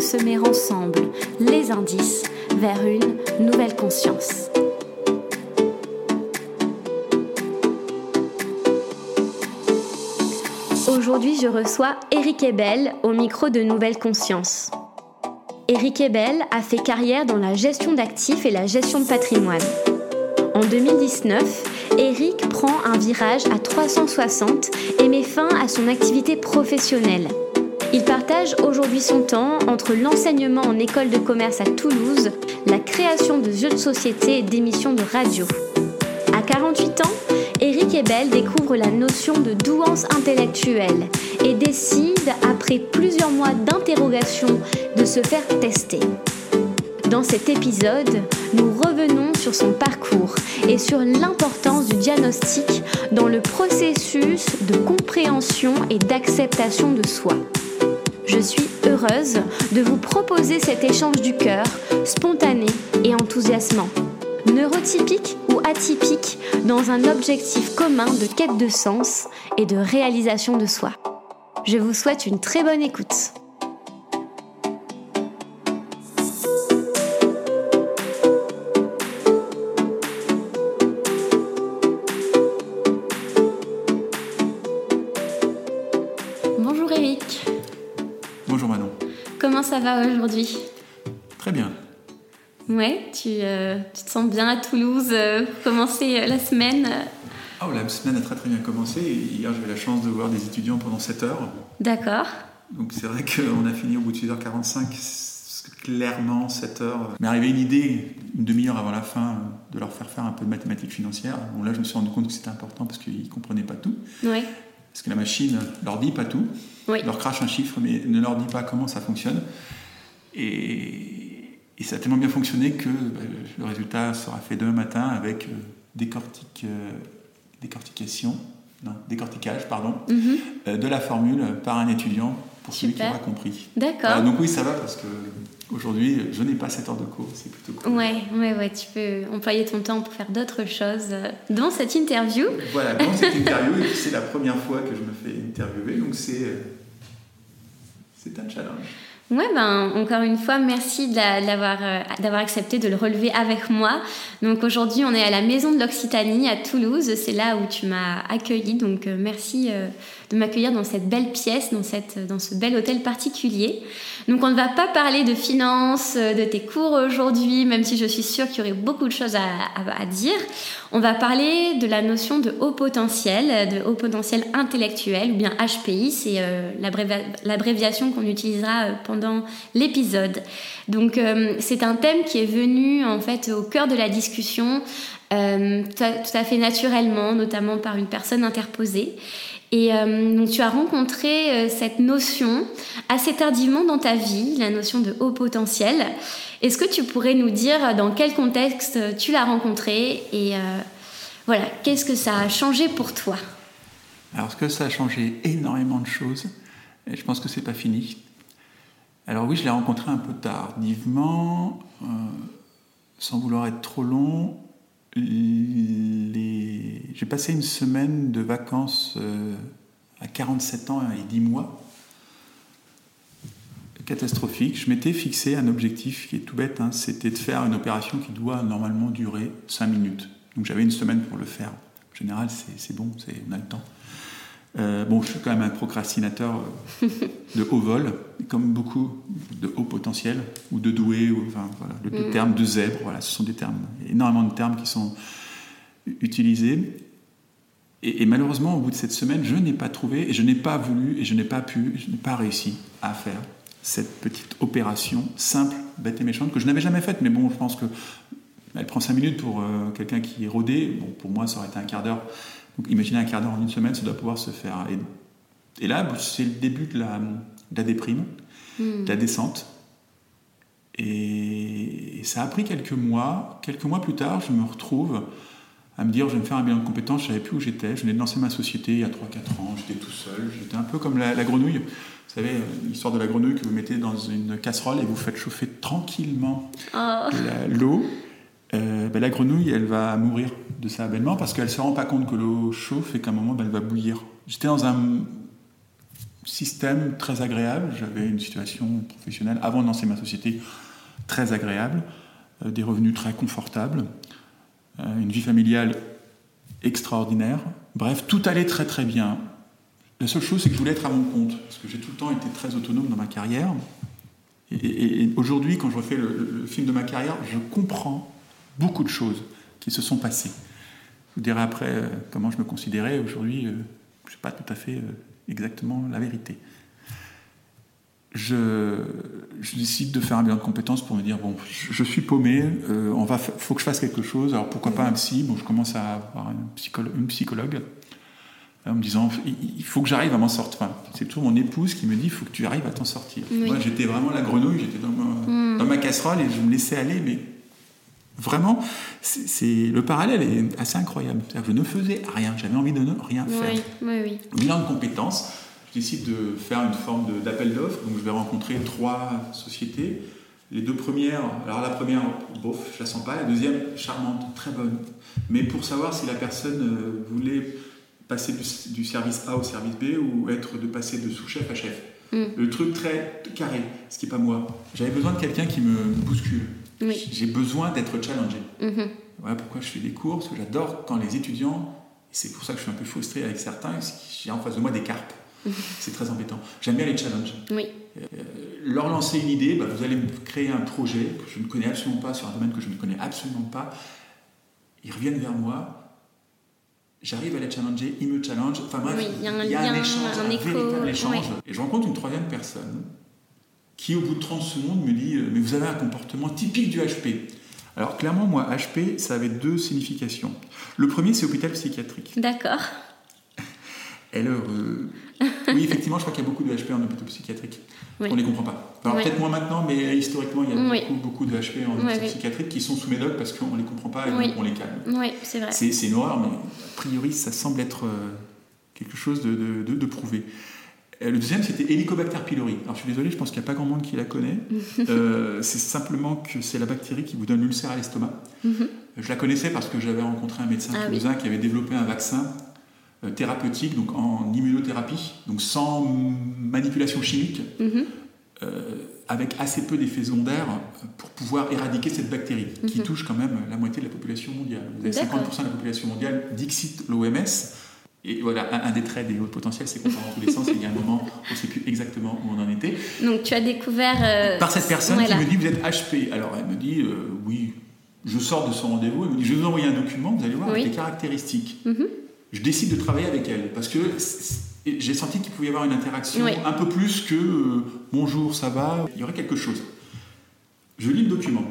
semer ensemble les indices vers une nouvelle conscience. Aujourd'hui, je reçois Eric Ebel au micro de Nouvelle Conscience. Eric Ebel a fait carrière dans la gestion d'actifs et la gestion de patrimoine. En 2019, Eric prend un virage à 360 et met fin à son activité professionnelle. Il partage aujourd'hui son temps entre l'enseignement en école de commerce à Toulouse, la création de jeux de société et d'émissions de radio. À 48 ans, Eric Ebel découvre la notion de douance intellectuelle et décide, après plusieurs mois d'interrogation, de se faire tester. Dans cet épisode, nous revenons sur son parcours et sur l'importance du diagnostic dans le processus de compréhension et d'acceptation de soi. Je suis heureuse de vous proposer cet échange du cœur, spontané et enthousiasmant neurotypique ou atypique dans un objectif commun de quête de sens et de réalisation de soi. Je vous souhaite une très bonne écoute. Ça va aujourd'hui Très bien. Ouais, tu, euh, tu, te sens bien à Toulouse euh, pour commencer euh, la semaine Oh, la semaine a très très bien commencé. Hier, j'avais la chance de voir des étudiants pendant 7 heures. D'accord. Donc c'est vrai qu'on a fini au bout de 6h45. Clairement, 7 heures. M'est arrivé une idée, une demi-heure avant la fin, de leur faire faire un peu de mathématiques financières. Bon, là, je me suis rendu compte que c'était important parce qu'ils ne comprenaient pas tout. Oui. Parce que la machine leur dit pas tout. Oui. leur crache un chiffre, mais ne leur dit pas comment ça fonctionne. Et et ça a tellement bien fonctionné que bah, le résultat sera fait demain matin avec euh, décortique, euh, décortication, non, décortiquage pardon, Mhm. euh, de la formule par un étudiant pour celui qui aura compris. D'accord. Donc oui, ça va parce que aujourd'hui, je n'ai pas 7 heures de cours, c'est plutôt cool. Ouais, ouais, ouais, tu peux employer ton temps pour faire d'autres choses euh, dans cette interview. Voilà, dans cette interview, et c'est la première fois que je me fais interviewer, donc c'est c'est un challenge. Ouais, ben encore une fois, merci euh, d'avoir accepté de le relever avec moi. Donc aujourd'hui, on est à la Maison de l'Occitanie à Toulouse. C'est là où tu m'as accueilli. Donc euh, merci euh, de m'accueillir dans cette belle pièce, dans cette dans ce bel hôtel particulier. Donc on ne va pas parler de finances, euh, de tes cours aujourd'hui, même si je suis sûre qu'il y aurait beaucoup de choses à, à- dire. On va parler de la notion de haut potentiel, de haut potentiel intellectuel, ou bien HPI, c'est euh, l'abrévia- l'abréviation qu'on utilisera euh, pendant l'épisode. Donc c'est un thème qui est venu en fait au cœur de la discussion, tout à fait naturellement, notamment par une personne interposée. Et euh, donc tu as rencontré euh, cette notion assez tardivement dans ta vie, la notion de haut potentiel. Est-ce que tu pourrais nous dire dans quel contexte tu l'as rencontré et euh, voilà, qu'est-ce que ça a changé pour toi? Alors, ce que ça a changé énormément de choses, et je pense que c'est pas fini. Alors oui, je l'ai rencontré un peu tardivement, sans vouloir être trop long. J'ai passé une semaine de vacances euh, à 47 ans et 10 mois. Catastrophique. Je m'étais fixé un objectif qui est tout bête, hein, c'était de faire une opération qui doit normalement durer 5 minutes. Donc j'avais une semaine pour le faire. En général, c'est bon, on a le temps. Euh, bon, je suis quand même un procrastinateur euh, de haut vol, comme beaucoup de haut potentiel, ou de doué, ou enfin voilà, le, le Mm. terme de zèbre, voilà, ce sont des termes, énormément de termes qui sont utilisés. Et, et malheureusement, au bout de cette semaine, je n'ai pas trouvé, et je n'ai pas voulu, et je n'ai pas pu, je n'ai pas réussi à faire cette petite opération simple, bête et méchante, que je n'avais jamais faite, mais bon, je pense que elle prend 5 minutes pour euh, quelqu'un qui est rodé. Bon, pour moi, ça aurait été un quart d'heure. Donc imaginez un quart d'heure en une semaine, ça doit pouvoir se faire. Et, et là, c'est le début de la, de la déprime, Hmm. de la descente. Et ça a pris quelques mois. Quelques mois plus tard, je me retrouve à me dire je vais me faire un bilan de compétences, je ne savais plus où j'étais, je venais de lancer ma société il y a 3-4 ans, j'étais tout seul, j'étais un peu comme la, grenouille. Vous savez, l'histoire de la grenouille que vous mettez dans une casserole et vous faites chauffer tranquillement oh. l'eau. Euh, ben, la grenouille, elle va mourir de ça abellement parce qu'elle se rend pas compte que l'eau chauffe et qu'à un moment, ben, elle va bouillir. J'étais dans un système très agréable, j'avais une situation professionnelle avant de lancer ma société très agréable, euh, des revenus très confortables. Euh, une vie familiale extraordinaire. Bref, tout allait très très bien. La seule chose, c'est que je voulais être à mon compte, parce que j'ai tout le temps été très autonome dans ma carrière. Et, aujourd'hui, quand je refais le, film de ma carrière, je comprends beaucoup de choses qui se sont passées. Vous dirai après euh, comment je me considérais. Aujourd'hui, euh, je ne sais pas tout à fait exactement la vérité je, décide de faire un bilan de compétences pour me dire bon, je, suis paumé, euh, on va, faut que je fasse quelque chose. Alors pourquoi pas un psy? Bon, je commence à avoir une, psychologue, une psychologue en me disant il faut que j'arrive à m'en sortir. c'est toujours mon épouse qui me dit il faut que tu arrives à t'en sortir. Moi, j'étais vraiment la grenouille, j'étais dans, hmm. dans, ma casserole et je me laissais aller, mais vraiment, c'est le parallèle est assez incroyable. Je ne faisais rien, j'avais envie de ne rien faire. Oui, bilan de compétences je décide de faire une forme d'appel d'offres. Donc je vais rencontrer trois sociétés. Les deux premières, alors la première, bof, je la sens pas. La deuxième, charmante, très bonne. Mais pour savoir si la personne euh, voulait passer du, service A au service B ou être de passer de sous-chef à chef. Mm. Le truc très carré, ce qui n'est pas moi. J'avais besoin de quelqu'un qui me bouscule. J'ai besoin d'être challengé. Mm-hmm. Voilà pourquoi je fais des cours, parce que j'adore quand les étudiants, c'est pour ça que je suis un peu frustré avec certains, j'ai en face de moi des carpes. C'est très embêtant. J'aime bien les challenges. Oui. Euh, leur lancer une idée, bah, vous allez créer un projet que je ne connais absolument pas, sur un domaine que je ne connais absolument pas. Ils reviennent vers moi. J'arrive à les challenger, ils me challenge. Enfin bref, il y a un, y a un, échange, un, véritable échange. Et je rencontre une troisième personne qui, au bout de 30 secondes, me dit euh, Mais vous avez un comportement typique du HP. Alors clairement, moi, HP, ça avait deux significations. Le premier, c'est hôpital psychiatrique. D'accord. Elle, euh, oui, effectivement, je crois qu'il y a beaucoup de HP en hôpital psychiatrique. On ne les comprend pas. Alors peut-être moins maintenant, mais historiquement, il y a beaucoup, beaucoup de HP en hôpital psychiatrique qui sont sous médoc parce qu'on ne les comprend pas et donc on les calme. Oui, c'est vrai. C'est une horreur, mais a priori, ça semble être euh, quelque chose de, de, de, prouvé. Euh, le deuxième, c'était Helicobacter pylori. Alors je suis désolé, je pense qu'il n'y a pas grand monde qui la connaît. euh, c'est simplement que c'est la bactérie qui vous donne l'ulcère à l'estomac. Mhm. Je la connaissais parce que j'avais rencontré un médecin ah, qui avait développé un vaccin euh, thérapeutique, donc en immunothérapie, donc sans manipulation chimique, mhm. euh, avec assez peu d'effets secondaires pour pouvoir éradiquer cette bactérie qui mhm. touche quand même la moitié de la population mondiale. Vous avez 50% de la population mondiale, dixit l'OMS. Et voilà, un, des traits des hauts potentiels, c'est qu'on part dans tous les sens il y a un moment, on ne sait plus exactement où on en était. Donc tu as découvert... Par cette personne qui me dit, vous êtes HP. Alors elle me dit, oui, je sors de son rendez-vous, elle me dit, je vais vous envoyer un document, vous allez voir, avec les caractéristiques. Mhm je décide de travailler avec elle parce que j'ai senti qu'il pouvait y avoir une interaction un peu plus que euh, bonjour, ça va, il y aurait quelque chose. Je lis le document.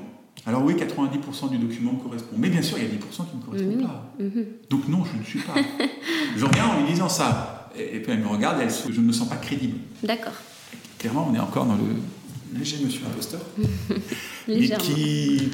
Alors oui, 90% du document correspond. Mais bien sûr, il y a 10% qui ne correspondent pas. Mhm. Donc non, je ne suis pas. je reviens en lui disant ça. Et, puis elle me regarde, elle, je ne me sens pas crédible. D'accord. Clairement, on est encore dans le léger monsieur imposteur. mais qui,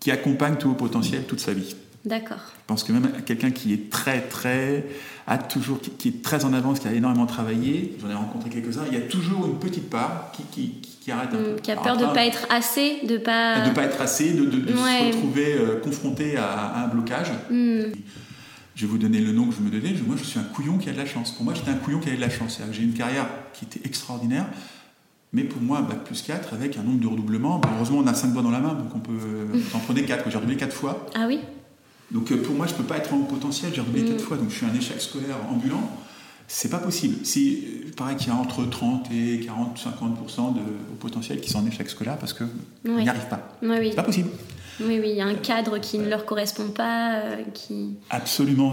qui accompagne tout au potentiel toute sa vie. D'accord. Je pense que même quelqu'un qui est très, très, a toujours, qui, est très en avance, qui a énormément travaillé, j'en ai rencontré quelques-uns, il y a toujours une petite part qui, qui, qui arrête un peu. Qui a peur de ne pas être assez, de pas... De pas être assez, de, de, se retrouver euh, confronté à, un blocage. Hmm. Je vais vous donner le nom que je me donnais. Moi, je suis un couillon qui a de la chance. Pour moi, j'étais un couillon qui avait de la chance. J'ai une carrière qui était extraordinaire. Mais pour moi, bac plus 4 avec un nombre de redoublements. heureusement, on a 5 doigts dans la main, donc on peut en prendre 4. J'ai redoublé 4 fois. Ah oui? Donc euh, pour moi, je ne peux pas être en potentiel, j'ai redoublé quatre mm. fois, donc je suis un échec scolaire ambulant. C'est pas possible. C'est pareil qu'il y a entre 30 et 40, 50 de au potentiel qui sont en échec scolaire parce qu'ils n'y arrivent pas. Oui, oui. C'est pas possible. Oui, oui, il y a un cadre qui ne leur correspond pas. Euh, qui... Absolument.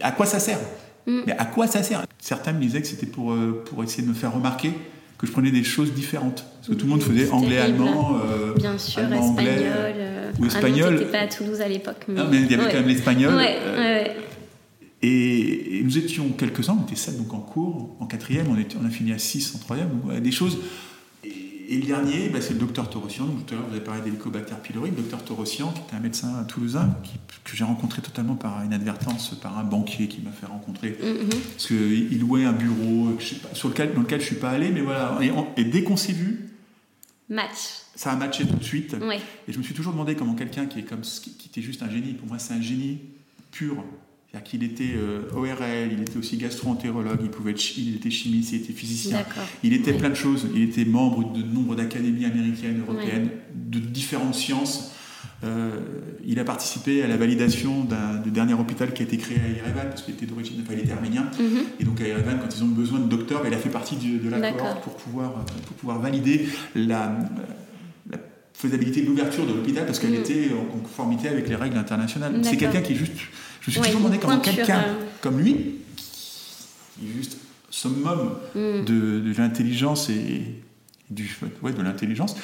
À quoi ça sert? Mm. Mais à quoi ça sert? Certains me disaient que c'était pour, euh, pour essayer de me faire remarquer que je prenais des choses différentes. Parce que tout le monde faisait anglais, allemand, Bien sûr, espagnol ou espagnol. n'était pas à Toulouse à l'époque. Mais... Non, mais il y avait quand même l'espagnol. Euh, et, nous étions quelques-uns, on était sept donc en cours, en quatrième, on, était, on a fini à six en troisième, donc, des choses. Et et le dernier, bah, c'est le docteur Torossian. Donc, tout à l'heure, vous avez parlé d'Helicobacter pylori. Le docteur Torossian, qui était un médecin toulousain, que j'ai rencontré totalement par inadvertance, par un banquier qui m'a fait rencontrer. Mhm. Parce qu'il louait un bureau sur lequel, dans lequel je ne suis pas allé, mais voilà. Et, dès qu'on s'est vu, Match. Ça a matché tout de suite. Et je me suis toujours demandé comment quelqu'un qui, est comme, qui était juste un génie, pour moi c'est un génie pur, c'est-à-dire qu'il était euh, ORL, il était aussi gastro-entérologue, il, pouvait être, il était chimiste, il était physicien. Il était plein de choses. Il était membre de nombre d'académies américaines, européennes, de différentes sciences. Euh, il a participé à la validation du dernier hôpital qui a été créé à Yerevan, parce qu'il était d'origine, enfin il était arménien. Mhm. Et donc à Yerevan, quand ils ont besoin de docteurs, il a fait partie de, la cohorte pour pouvoir, pour pouvoir valider la, la faisabilité de l'ouverture de l'hôpital, parce qu'elle Mhm. était en conformité avec les règles internationales. C'est quelqu'un qui est juste je me suis toujours demandé comment quelqu'un euh. comme lui, qui est juste summum Mm. de, de l'intelligence et du, ouais, de l'intelligence,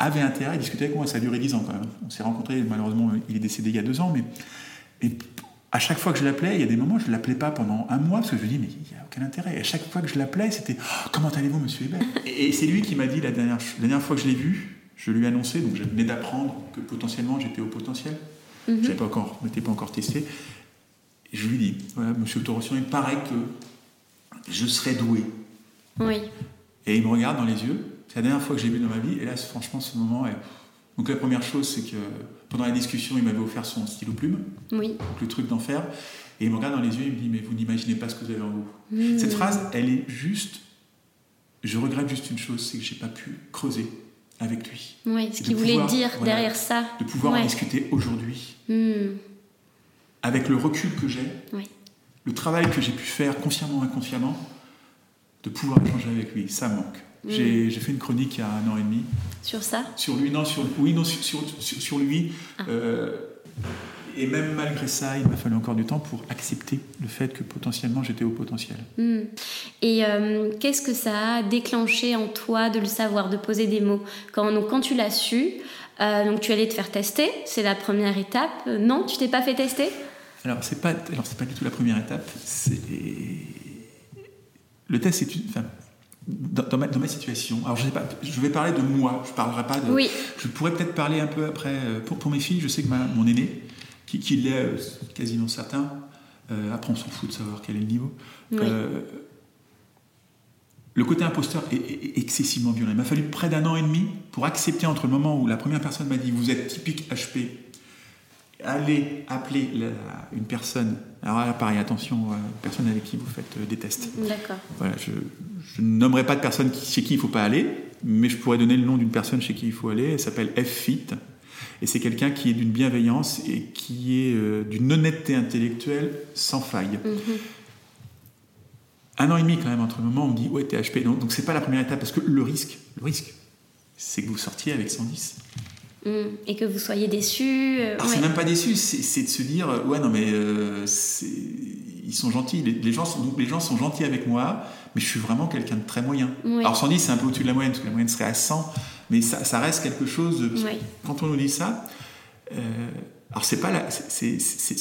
avait intérêt à discuter avec moi. Ça a duré dix ans quand même. On s'est rencontrés, malheureusement, il est décédé il y a deux ans, mais et à chaque fois que je l'appelais, il y a des moments, je ne l'appelais pas pendant un mois, parce que je me dis, mais il n'y a aucun intérêt. Et à chaque fois que je l'appelais, c'était oh, Comment allez-vous, monsieur Hébert? Et, et c'est lui qui m'a dit la dernière, la dernière fois que je l'ai vu, je lui ai annoncé, donc je venais d'apprendre que potentiellement j'étais au potentiel. Mhm. Je pas encore, m'étais pas encore testé. Et je lui dis, voilà, monsieur Torossian, il paraît que je serais doué. Oui. Et il me regarde dans les yeux. C'est la dernière fois que j'ai vu dans ma vie. Et là, franchement, ce moment est... Donc la première chose, c'est que pendant la discussion, il m'avait offert son stylo plume, Oui. donc le truc d'enfer. Et il me regarde dans les yeux, il me dit, mais vous n'imaginez pas ce que vous avez en vous. Mm. Cette phrase, elle est juste... Je regrette juste une chose, c'est que j'ai pas pu creuser avec lui. Oui, ce qu'il voulait dire voilà, derrière ça. De pouvoir en discuter aujourd'hui. Mm. avec le recul que j'ai, Oui. le travail que j'ai pu faire consciemment ou inconsciemment, de pouvoir échanger avec lui, ça manque. Mm. J'ai fait une chronique il y a un an et demi Sur ça? Sur lui, non, sur, oui, non, sur, sur, lui. Ah. euh, et même malgré ça, il m'a fallu encore du temps pour accepter le fait que potentiellement j'étais au potentiel. Mm. Et euh, qu'est-ce que ça a déclenché en toi de le savoir, de poser des mots? Quand, donc, quand tu l'as su, euh, donc tu allais te faire tester, c'est la première étape. Non, tu t'es pas fait tester? Alors, c'est pas, alors c'est pas du tout la première étape. Le test, c'est une. Enfin, dans, dans ma, dans ma situation. Alors, je sais pas. Je vais parler de moi. Je parlerai pas de. Oui. Je pourrais peut-être parler un peu après. euh, Pour, pour mes filles, je sais que ma- mon aîné, qui, qui l'est euh, quasiment certain. euh, après, on s'en fout de savoir quel est le niveau. Oui. Euh, le côté imposteur est, est- est excessivement violent. Il m'a fallu près d'un an et demi pour accepter entre le moment où la première personne m'a dit vous êtes typique HP, allez appeler la- une personne. Alors là, pareil, attention, euh, personne avec qui vous faites euh, des tests. D'accord. Voilà, je, je ne nommerai pas de personne qui- chez qui il ne faut pas aller, mais je pourrais donner le nom d'une personne chez qui il faut aller. Elle s'appelle F-Fit. Et c'est quelqu'un qui est d'une bienveillance et qui est euh, d'une honnêteté intellectuelle sans faille. Mhm. Un an et demi quand même entre le moment où on me dit ouais t'es HP. Donc, donc c'est pas la première étape parce que le risque, le risque, c'est que vous sortiez avec 110. Mm. Et que vous soyez déçus. euh, Alors ouais. c'est même pas déçu, c'est de se dire euh, ouais non mais euh, ils sont gentils, les, les gens sont, donc les gens sont gentils avec moi, mais je suis vraiment quelqu'un de très moyen. Oui. Alors 110 c'est un peu au-dessus de la moyenne parce que la moyenne serait à 100, mais ça, ça reste quelque chose. De, Oui. Quand on nous dit ça, euh, alors c'est pas la, c'est-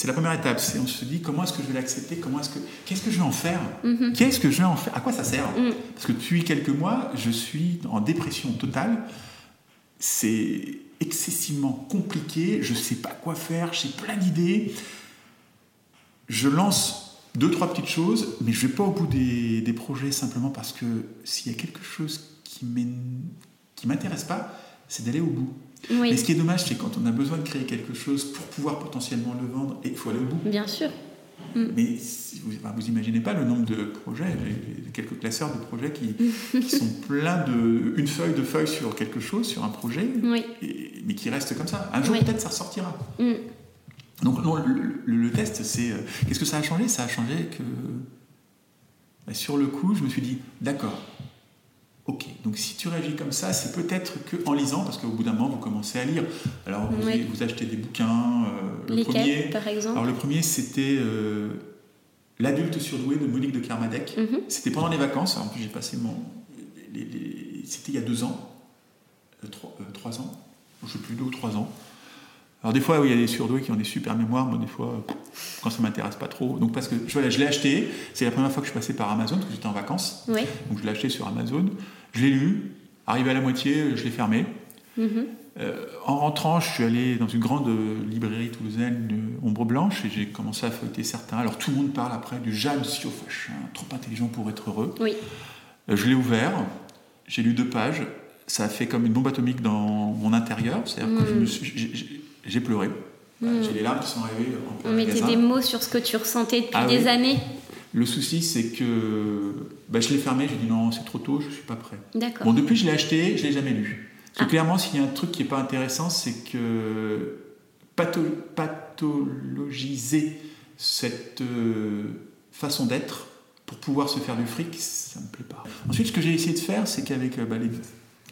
la première étape. C'est on se dit comment est-ce que je vais l'accepter, comment est-ce que qu'est-ce que je vais en faire, Mhm. qu'est-ce que je vais en faire, à quoi ça sert? Mm. Parce que depuis quelques mois, je suis en dépression totale. C'est excessivement compliqué. Je ne sais pas quoi faire. J'ai plein d'idées. Je lance deux, trois petites choses, mais je ne vais pas au bout des, des projets simplement parce que s'il y a quelque chose qui ne m'intéresse pas, c'est d'aller au bout. Oui. Mais ce qui est dommage, c'est quand on a besoin de créer quelque chose pour pouvoir potentiellement le vendre, et il faut aller au bout. Bien sûr. Mais si vous, enfin, vous imaginez pas le nombre de projets, j'ai quelques classeurs de projets qui, qui sont pleins de une feuille de feuilles sur quelque chose, sur un projet, Oui. et- mais qui reste comme ça. Un jour Oui. peut-être ça ressortira. Mm. Donc non, le, le- le test, c'est euh, qu'est-ce que ça a changé? Ça a changé que bah, sur le coup, je me suis dit d'accord. Ok, donc si tu réagis comme ça, c'est peut-être que en lisant, parce qu'au bout d'un moment, vous commencez à lire. Alors, vous, Oui. vous achetez des bouquins. euh, le premier, par exemple alors le premier, c'était euh, L'adulte surdoué de Monique de Kermadec. Mhm. C'était pendant les vacances. En plus, j'ai passé mon. les- C'était il y a deux ans. Euh, trois, trois ans. Je ne sais plus, deux ou trois ans. Alors des fois, oui, il y a des surdoués qui ont des super mémoires. Moi, des fois, euh, quand ça m'intéresse pas trop. Donc parce que je, voilà, je l'ai acheté. C'est la première fois que je suis passé par Amazon, parce que j'étais en vacances. Oui. Donc je l'ai acheté sur Amazon. Je l'ai lu. Arrivé à la moitié, je l'ai fermé. Mhm. Euh, en rentrant, je suis allé dans une grande librairie toulousaine, euh, Ombre Blanche, et j'ai commencé à feuilleter certains. Alors tout le monde parle après du Jeanne Siofachin, trop intelligent pour être heureux. Oui. Euh, je l'ai ouvert, j'ai lu deux pages, ça a fait comme une bombe atomique dans mon intérieur, c'est-à-dire que je Mm. me suis- j'ai- pleuré. Voilà, J'ai les larmes qui sont arrivées en On mettait des mots sur ce que tu ressentais depuis Ah des oui. années. Le souci, c'est que bah, je l'ai fermé, j'ai dit non, c'est trop tôt, je suis pas prêt. D'accord. Bon, depuis, je l'ai acheté, je l'ai jamais lu. Parce que Ah. clairement, s'il y a un truc qui est pas intéressant, c'est que patho- pathologiser cette euh, façon d'être pour pouvoir se faire du fric, ça me plaît pas. Ensuite, ce que j'ai essayé de faire, c'est qu'avec euh, bah, les-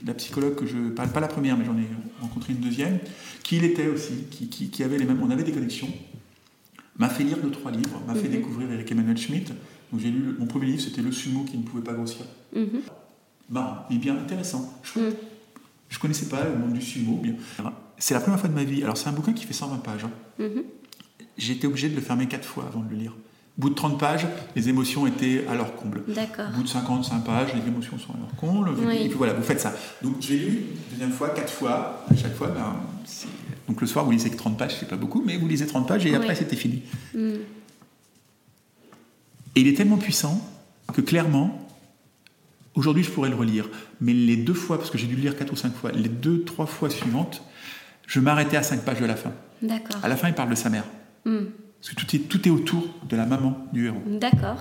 la psychologue que je parle pas la première, mais j'en ai rencontré une deuxième, qui il était aussi, qui, qui- qui avait les mêmes, on avait des connexions, m'a fait lire deux trois livres, m'a fait Mhm. découvrir Eric Emmanuel Schmitt. Donc j'ai lu mon premier livre, c'était Le sumo qui ne pouvait pas grossir Mhm. marrant, mais bien intéressant. Je, Mm. je connaissais pas le monde du sumo. Bien. C'est la première fois de ma vie. Alors c'est un bouquin qui fait 120 pages. hein. Mhm. J'ai été obligé de le fermer quatre fois avant de le lire. Bout de 30 pages, les émotions étaient à leur comble. D'accord. Bout de 55 pages, les émotions sont à leur comble. Oui. Et puis voilà, vous faites ça. Donc j'ai lu deuxième fois, quatre fois. À chaque fois, ben, donc le soir, vous lisez que 30 pages, c'est pas beaucoup, mais vous lisez 30 pages et après, Oui. c'était fini. Mm. Et il est tellement puissant que clairement, aujourd'hui je pourrais le relire. Mais les deux fois, parce que j'ai dû le lire quatre ou cinq fois, les deux, trois fois suivantes, je m'arrêtais à cinq pages de la fin. D'accord. À la fin, il parle de sa mère. Mm. Parce que tout est, tout est autour de la maman du héros. D'accord.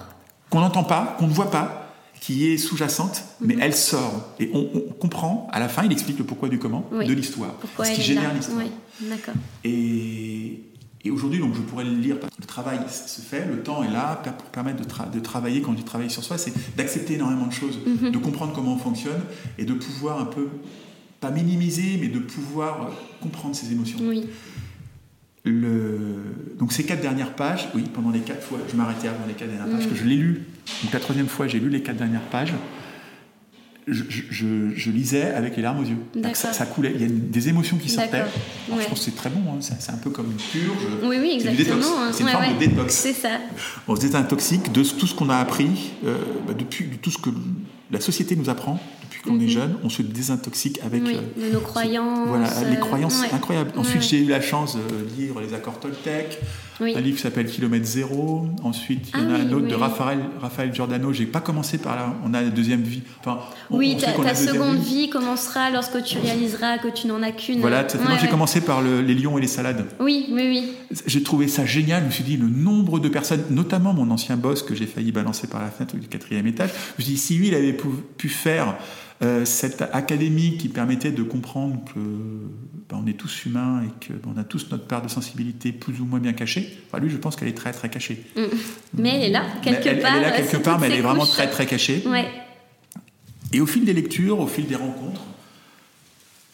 Qu'on n'entend pas, qu'on ne voit pas, qui est sous-jacente, mais elle sort. Et on, on comprend, à la fin, il explique le pourquoi du comment Oui. de l'histoire. Pourquoi ce qui génère l'histoire. Oui. D'accord. Et, et aujourd'hui, donc, je pourrais le lire parce que le travail se fait, le temps est là pour permettre de, tra- de travailler. Quand je dis travailler sur soi, c'est d'accepter énormément de choses, Mhm. de comprendre comment on fonctionne et de pouvoir un peu, pas minimiser, mais de pouvoir euh, comprendre ses émotions. Oui. Le... Donc ces quatre dernières pages, oui, pendant les quatre fois, je m'arrêtais avant les quatre dernières pages, Mhm. que je l'ai lu. Donc la troisième fois, j'ai lu les quatre dernières pages. Je, je- je- je lisais avec les larmes aux yeux. Ça, ça coulait. Il y a des émotions qui sortaient. Ouais. Je pense que c'est très bon. hein. C'est un peu comme une purge. Oui, oui, exactement. hein. C'est une Ouais, forme ouais. de détox. C'est ça. On se désintoxique de tout ce qu'on a appris, euh, bah, depuis de tout ce que la société nous apprend qu'on est Mhm. jeune. On se désintoxique avec Oui, euh, nos croyances. voilà, les euh, croyances ouais. incroyables. Ensuite, ouais. j'ai eu la chance de lire les accords Toltec, Oui. un livre qui s'appelle Kilomètre Zéro. Ensuite, il y en Ah a un oui, autre de. Raphaël, Raphaël Giordano. J'ai pas commencé par là. On a la deuxième vie. Enfin, on- Oui, on ta, seconde vie commencera lorsque tu réaliseras que tu n'en as qu'une. Voilà, Moi, j'ai commencé par le- les lions et les salades. Oui, oui, oui. J'ai trouvé ça génial. Je me suis dit, le nombre de personnes, notamment mon ancien boss que j'ai failli balancer par la fenêtre du quatrième étage, je me suis dit, si lui, il avait pu, pu faire euh, cette académie qui permettait de comprendre que ben, on est tous humains et que ben, on a tous notre part de sensibilité plus ou moins bien cachée. Enfin, lui, je pense qu'elle est très très cachée. Mm. Mais elle est là, quelque part. elle est là euh, quelque part, mais elle est vraiment très très cachée. Ouais. Et au fil des lectures, au fil des rencontres,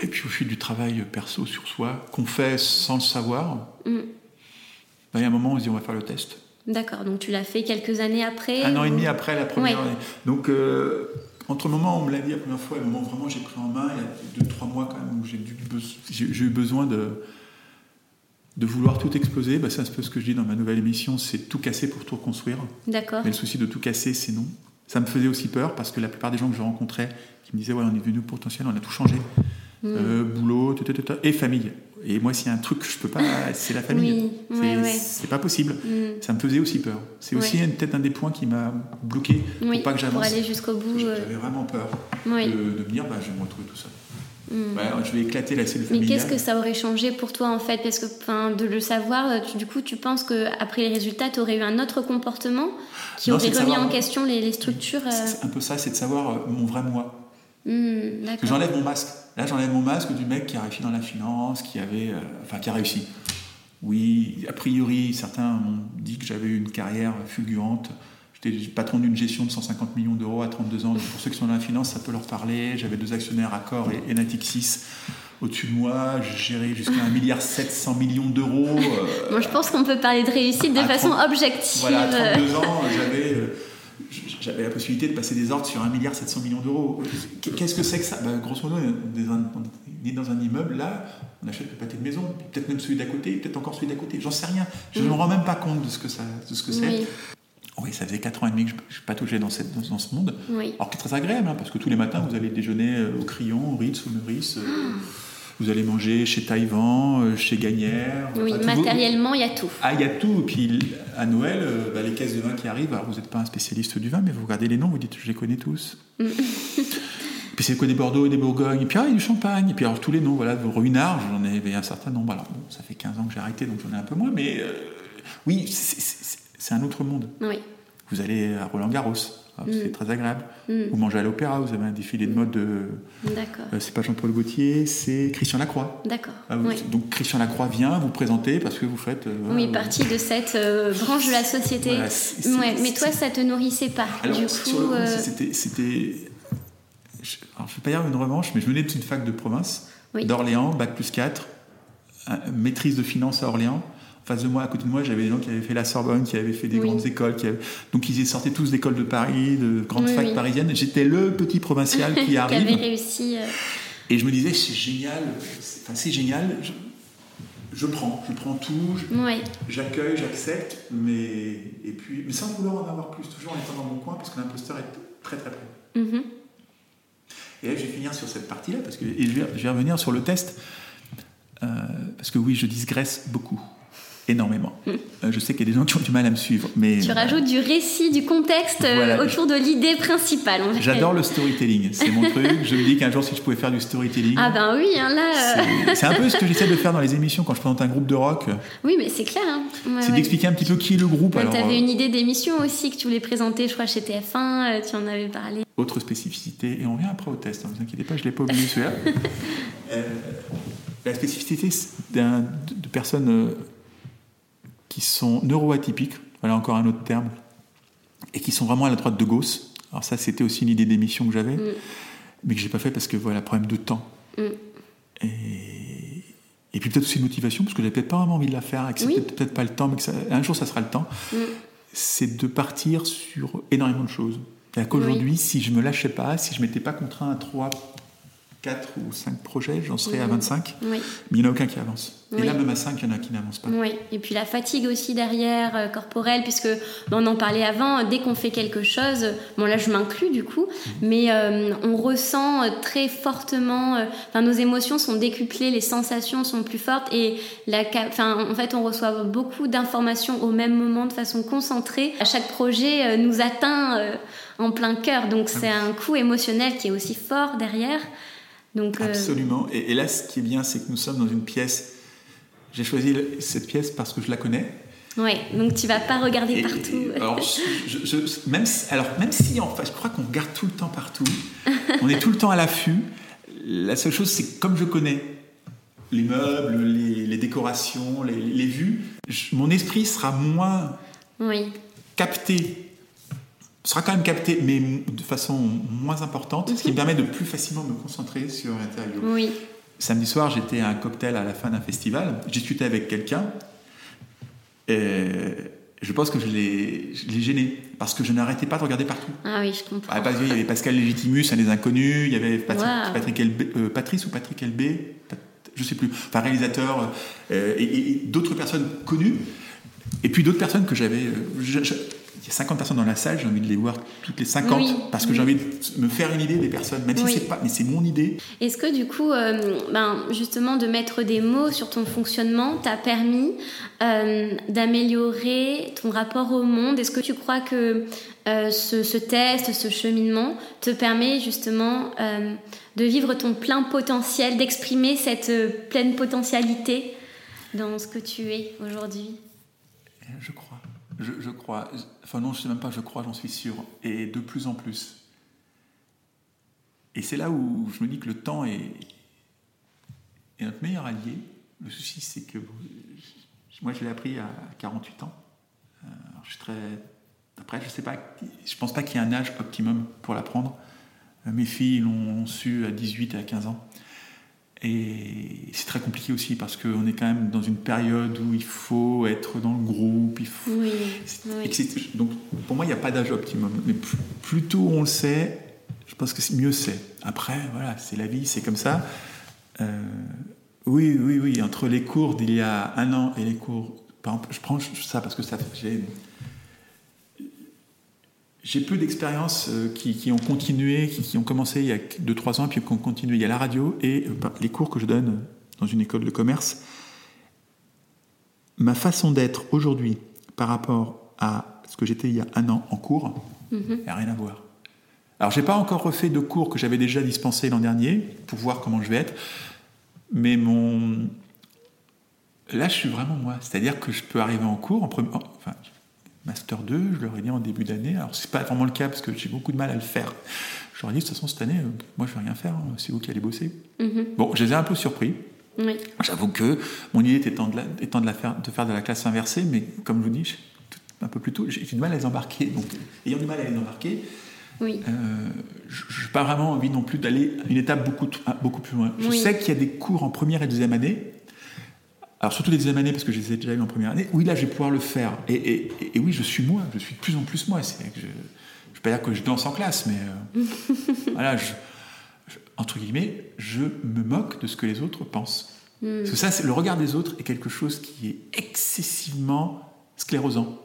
et puis au fil du travail perso sur soi, qu'on fait sans le savoir, Mm. ben, il y a un moment où on se dit on va faire le test. D'accord, donc tu l'as fait quelques années après Un an et demi après la première Ouais. année. Donc, euh, entre le moment où on me l'a dit la première fois et le moment où vraiment j'ai pris en main, il y a deux, trois mois quand même où j'ai eu besoin de, de vouloir tout exploser. Bah, c'est un peu ce que je dis dans ma nouvelle émission, c'est tout casser pour tout reconstruire. D'accord. Mais le souci de tout casser, c'est non. Ça me faisait aussi peur parce que la plupart des gens que je rencontrais qui me disaient ouais on est venu potentiel, on a tout changé. Mm. Euh, boulot, et famille. Et moi s'il y a un truc que je peux pas, c'est la famille. Oui, c'est ouais, ouais. c'est pas possible. Mm. Ça me faisait aussi peur. C'est aussi Ouais. peut-être un des points qui m'a bloqué Oui, pour pas que pour j'avance. aller jusqu'au bout. euh, J'avais vraiment peur Oui. de, de me dire bah, je vais me retrouver tout seul. Mm. Ouais, je vais éclater la cellule Mais familiale. qu'est-ce que ça aurait changé pour toi en fait? Parce que de le savoir, euh, tu- du coup, tu penses que après les résultats, tu aurais eu un autre comportement qui Non, aurait remis savoir- en question les, les structures euh, C'est un peu ça, c'est de savoir euh, mon vrai moi. Que D'accord. j'enlève mon masque. Là, j'enlève mon masque du mec qui a réussi dans la finance, qui avait, euh, enfin, qui a réussi. Oui, a priori, certains m'ont dit que j'avais eu une carrière fulgurante. J'étais patron d'une gestion de 150 millions d'euros à 32 ans. Donc, pour ceux qui sont dans la finance, ça peut leur parler. J'avais deux actionnaires, Accor et, et Natixis, au-dessus de moi. Je gérais jusqu'à 1,7 milliard millions d'euros. euh, Moi, je pense qu'on peut parler de réussite de façon 30 objective. Voilà, à 32 ans, j'avais, euh, j'avais la possibilité de passer des ordres sur 1,7 milliard millions d'euros. Qu'est-ce que c'est que ça? Bah, Grosso modo, on est dans un- immeuble, là, on achète le pâté de maison, peut-être même celui d'à côté, peut-être encore celui d'à côté, j'en sais rien. Je ne me rends même pas compte de ce que, ça, de ce que c'est. Oui. Oui, ça faisait 4 ans et demi que je n'ai pas touché dans, cette, dans, ce monde. Oui. Alors qui est très agréable, hein, parce que tous les matins, vous allez déjeuner euh, au Crayon, au Ritz, au Meurice. euh, Vous allez manger chez Taïwan, euh, chez Gagnère. Oui, Enfin, matériellement, il y a tout. Ah, il y a tout. Et puis à Noël, euh, bah, les caisses de vin qui arrivent, alors vous n'êtes pas un spécialiste du vin, mais vous regardez les noms, vous dites je les connais tous. puis c'est quoi des Bordeaux et des Bourgognes, et puis ah, il y a du Champagne, et puis alors tous les noms, voilà, vos ruinards, j'en avais un certain nombre. Alors bon, ça fait 15 ans que j'ai arrêté, donc j'en ai un peu moins, mais euh, oui, c'est- un autre monde. Oui. Vous allez à Roland Ah, c'est très agréable. Vous mangez à l'opéra, vous avez un défilé de mode de. D'accord. euh, c'est pas Jean-Paul Gaultier, c'est Christian Lacroix. D'accord. Ah, oui. Donc Christian Lacroix vient vous présenter parce que vous faites. euh, Oui, partie de cette euh, branche de la société. Voilà, ouais, mais toi, ça te nourrissait pas. Alors, du coup, euh, c'était. je- Alors, je ne vais pas dire une revanche, mais je venais d'une fac de province, Oui. d'Orléans, bac plus 4, euh, maîtrise de finance à Orléans. Face de moi, à côté de moi, j'avais des gens qui avaient fait la Sorbonne, qui avaient fait des Oui. grandes écoles. Qui avaient- Donc, ils sortaient tous d'écoles de Paris, de grandes Oui, facs oui. parisiennes. J'étais le petit provincial qui qui avait arrive. réussi. euh, Et je me disais, c'est génial, c'est enfin, c'est génial. Je, je prends, je prends tout, je- j'accueille, j'accepte, mais, et puis, mais sans vouloir en avoir plus, toujours en étant dans mon coin, parce que l'imposteur est très très près. Mhm. Et là, je vais finir sur cette partie-là, parce que, et je vais, je vais revenir sur le test, euh, parce que oui, je digresse beaucoup, énormément. Euh, je sais qu'il y a des gens qui ont du mal à me suivre, mais Tu rajoutes du récit, du contexte euh, Voilà. autour de l'idée principale. j'adore le storytelling, c'est mon truc. Je me dis qu'un jour, si je pouvais faire du storytelling, Ah ben oui, hein, là. euh, c'est- un peu ce que j'essaie de faire dans les émissions quand je présente un groupe de rock, Oui, mais c'est clair. hein. Ouais, c'est ouais. d'expliquer un petit peu qui est le groupe. Ouais, T'avais euh, une idée d'émission aussi que tu voulais présenter, je crois, chez TF1. euh, tu en avais parlé. Autre spécificité, et on revient après au test, ne vous inquiétez pas, je ne l'ai pas oublié celui-là. Euh, la spécificité de, personnes euh, qui sont neuroatypiques, voilà encore un autre terme, et qui sont vraiment à la droite de Gauss. Alors ça, c'était aussi une idée d'émission que j'avais, mais que j'ai pas fait parce que voilà, problème de temps. Mm. Et, et puis peut-être aussi une motivation, parce que j'avais peut-être pas vraiment envie de la faire, et que Oui. peut-être peut-être pas le temps, mais que ça- un jour ça sera le temps. Mm. C'est de partir sur énormément de choses. C'est-à-dire qu'aujourd'hui, si je me lâchais pas, si je m'étais pas contraint à 3, 4 ou 5 projets, j'en serais à 25. Oui. Mais il n'y en a aucun qui avance. Oui. Et là, même à 5, il y en a qui n'avancent pas. Oui, et puis la fatigue aussi derrière, euh, corporelle, puisque on en parlait avant, dès qu'on fait quelque chose, bon là je m'inclus du coup, mais euh, on ressent euh, très fortement, euh, nos émotions sont décuplées, les sensations sont plus fortes et la, en fait on reçoit beaucoup d'informations au même moment de façon concentrée. À chaque projet nous atteint en plein cœur, donc c'est un coup émotionnel qui est aussi fort derrière. Donc euh, Absolument. Et, et là, ce qui est bien, c'est que nous sommes dans une pièce. J'ai choisi cette pièce parce que je la connais. ouais, donc tu vas pas regarder Et- partout. et- alors, je- je- je- même, si, alors, même si, en fait, je crois qu'on regarde tout le temps partout, on est tout le temps à l'affût. La seule chose, c'est que comme je connais les meubles, les, les décorations, les, les vues, mon esprit sera moins Oui. capté, sera quand même capté, mais de façon moins importante, ce qui me permet de plus facilement me concentrer sur l'intérieur. Oui. Samedi soir, j'étais à un cocktail à la fin d'un festival. Discutais avec quelqu'un. Et je pense que je l'ai gêné parce que je n'arrêtais pas de regarder partout. Ah oui, je comprends. Ah, parce qu'il y avait Pascal Légitimus, un des inconnus. Il y avait Patrick, Wow. Patrick Elbé- euh, Patrice ou Patrick Elbé, je sais plus. Enfin, réalisateur euh, et, d'autres personnes connues. Et puis d'autres personnes que j'avais. euh, il y a 50 personnes dans la salle, j'ai envie de les voir toutes les 50 Oui. parce que j'ai envie de me faire une idée des personnes, même Oui. si c'est pas, mais c'est mon idée. Est-ce que du coup, euh, ben, justement, de mettre des mots sur ton fonctionnement t'a permis euh, d'améliorer ton rapport au monde? Est-ce que tu crois que euh, ce, ce test, ce cheminement te permet justement de vivre ton plein potentiel, d'exprimer cette pleine potentialité dans ce que tu es aujourd'hui? Je crois. Je, crois. Enfin non, je sais même pas, je crois, j'en suis sûr. Et de plus en plus. Et c'est là où je me dis que le temps est, est notre meilleur allié. Le souci, c'est que moi, je l'ai appris à 48 ans. Euh, alors, je suis. Après, je sais pas, je pense pas qu'il y ait un âge optimum pour l'apprendre. Euh, Mes filles l'ont su à 18 et à 15 ans. Et c'est très compliqué aussi parce qu'on est quand même dans une période où il faut être dans le groupe, il faut... Oui. Oui. Donc pour moi, il n'y a pas d'âge optimum. Mais plus, plus tôt on le sait, je pense que mieux c'est. Après, voilà, c'est la vie, c'est comme ça. Euh, oui, oui, oui, entre les cours d'il y a un an et les cours... Par exemple, je prends ça parce que ça, j'ai j'ai peu d'expériences euh, qui, qui, ont continué, qui, qui, ont commencé il y a 2-3 ans, puis qui ont continué. Il y a la radio et euh, les cours que je donne dans une école de commerce. Ma façon d'être aujourd'hui par rapport à ce que j'étais il y a un an en cours, il n'y a rien à voir. Alors, j'ai pas encore refait de cours que j'avais déjà dispensés l'an dernier pour voir comment je vais être, mais mon là, je suis vraiment moi. C'est-à-dire que je peux arriver en cours, en premier, enfin, Master 2, je leur ai dit en début d'année. Alors, c'est pas vraiment le cas parce que j'ai beaucoup de mal à le faire. Je leur ai dit, de toute façon, cette année, euh, moi, je vais rien faire. Hein. C'est vous qui allez bosser. Mhm. Bon, je les ai un peu surpris. Oui. J'avoue que mon idée était de, la, étant de, la faire, de faire de la classe inversée, mais comme je vous dis, un peu plus tôt, j'ai du mal à les embarquer. Donc, ayant du mal à les embarquer, oui. Euh, je n'ai pas vraiment envie non plus d'aller une étape beaucoup, beaucoup plus loin. Je sais qu'il y a des cours en première et deuxième année alors surtout les deuxième années, parce que je les ai déjà eu en première année, oui, là, je vais pouvoir le faire. Et, oui, je suis moi, je suis de plus en plus moi. je ne vais pas dire que je danse en classe, mais euh, voilà, entre guillemets, je me moque de ce que les autres pensent. Hmm. Parce que ça, le regard des autres est quelque chose qui est excessivement sclérosant.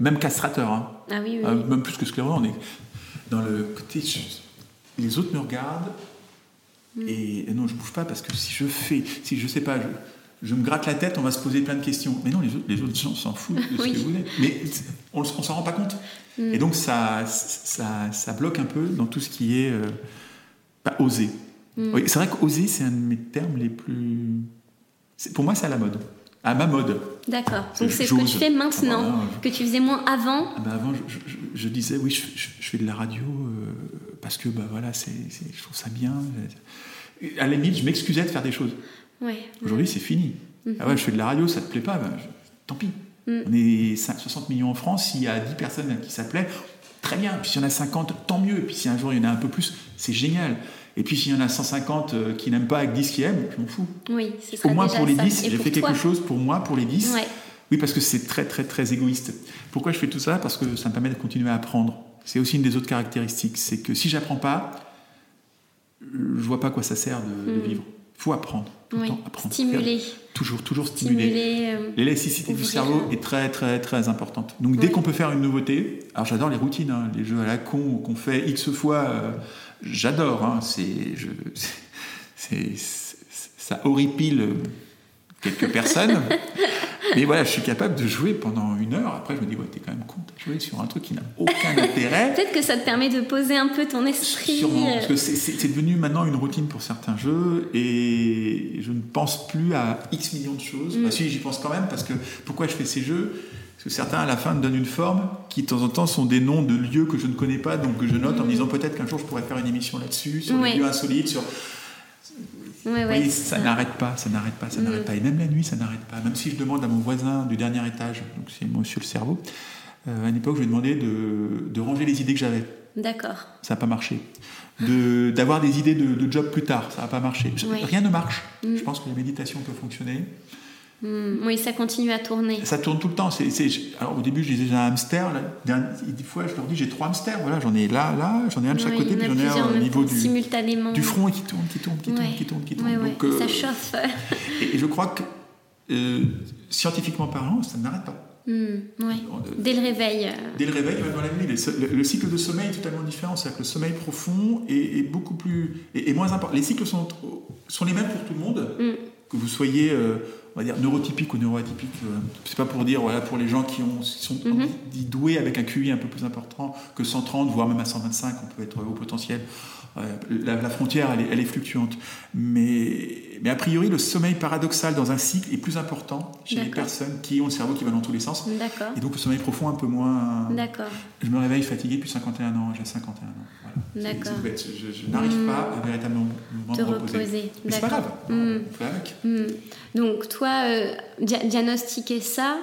Même castrateur. Hein. Ah oui, oui, euh, même plus que sclérosant. On est dans le côté... les autres me regardent, hmm. et, non, je bouge pas parce que si je fais, si je sais pas, je me gratte la tête, on va se poser plein de questions. Mais non, les autres, les autres gens s'en foutent de ce que vous voulez. Mais on ne s'en rend pas compte. Mm. Et donc, ça, ça, ça, bloque un peu dans tout ce qui est euh, pas oser. Mm. Oui, c'est vrai qu'oser, c'est un de mes termes les plus. Pour moi, c'est à la mode. À ma mode. D'accord. Donc, c'est ce que tu fais maintenant, ah, que tu faisais moins avant ah, bah, Avant, je, disais, oui, je, fais de la radio euh, parce que bah, voilà, c'est, je trouve ça bien. À la limite, je m'excusais de faire des choses. Aujourd'hui, c'est fini. Mhm. Ah ouais, je fais de la radio, ça te plaît pas, ben, tant pis. Mhm. On est 60 millions en France, s'il y a 10 personnes qui s'appelaient, très bien. Puis s'il y en a 50, tant mieux. Puis si un jour il y en a un peu plus, c'est génial. Et puis s'il y en a 150 euh, qui n'aiment pas avec 10 qui aiment, je m'en fous. Oui, Au moins pour les 10, j'ai fait quelque chose pour moi, pour les 10. Oui, parce que c'est très, très, très égoïste. Pourquoi je fais tout ça? Parce que ça me permet de continuer à apprendre. C'est aussi une des autres caractéristiques. C'est que si j'apprends pas, je vois pas à quoi ça sert de, de mm. vivre faut apprendre, tout le temps apprendre. Stimuler. Toujours, toujours stimuler. Euh, L'élasticité du cerveau est très, très, très importante. Donc, dès qu'on peut faire une nouveauté, alors j'adore les routines, hein, les jeux à la con qu'on fait X fois, euh, j'adore. Hein, c'est, ça horripile quelques personnes. Mais voilà, je suis capable de jouer pendant une heure. Après, je me dis, ouais, t'es quand même con, t'as joué sur un truc qui n'a aucun intérêt. Peut-être que ça te permet de poser un peu ton esprit. Sûrement, parce que c'est devenu maintenant une routine pour certains jeux et je ne pense plus à X millions de choses. Mm. si, j'y pense quand même parce que pourquoi je fais ces jeux? Parce que certains, à la fin, me donnent une forme qui, de temps en temps, sont des noms de lieux que je ne connais pas, donc que je note en me disant peut-être qu'un jour je pourrais faire une émission là-dessus, sur les lieux insolites, sur oui, ça n'arrête pas, ça n'arrête pas, ça n'arrête mm. pas. Et même la nuit, ça n'arrête pas. Même si je demande à mon voisin du dernier étage, donc c'est monsieur le cerveau, euh, à une époque, je lui ai demandé de, de ranger les idées que j'avais. D'accord. Ça n'a pas marché. D'avoir des idées de, de, job plus tard, ça n'a pas marché. Rien ne marche. Mm. Je pense que la méditation peut fonctionner. Hmm, oui, ça continue à tourner. Ça tourne tout le temps. alors, au début, je disais j'ai un hamster. des fois, je leur dis j'ai trois hamsters. Voilà, j'en ai là, là, j'en ai un de chaque côté, puis j'en ai un au niveau du, simultanément. du front et qui tourne, qui tourne, qui tourne, qui tourne, qui tourne. Donc, euh, ça chauffe. et, je crois que euh, scientifiquement parlant, ça n'arrête pas. Euh, dès le réveil. Dès le réveil, même dans la nuit, le, cycle de sommeil est totalement différent. C'est-à-dire que le sommeil profond est, beaucoup plus. et moins important. Les cycles sont, sont les mêmes pour tout le monde. Hmm. Que vous soyez on va dire neurotypique ou neuroatypique. Euh, c'est pas pour dire voilà pour les gens qui ont sont mhm. doués avec un QI un peu plus important que 130 voire même à 125, on peut être au potentiel. Euh, la, frontière, elle est, fluctuante. Mais, mais a priori, le sommeil paradoxal dans un cycle est plus important chez les personnes qui ont le cerveau qui va dans tous les sens. Et donc le sommeil profond un peu moins. D'accord. Je me réveille fatigué depuis 51 ans, j'ai 51 ans. D'accord. Je, n'arrive hmm. pas à véritablement me reposer. Mais c'est pas grave. Hmm. Hmm. Donc toi, euh, diagnostiquer ça,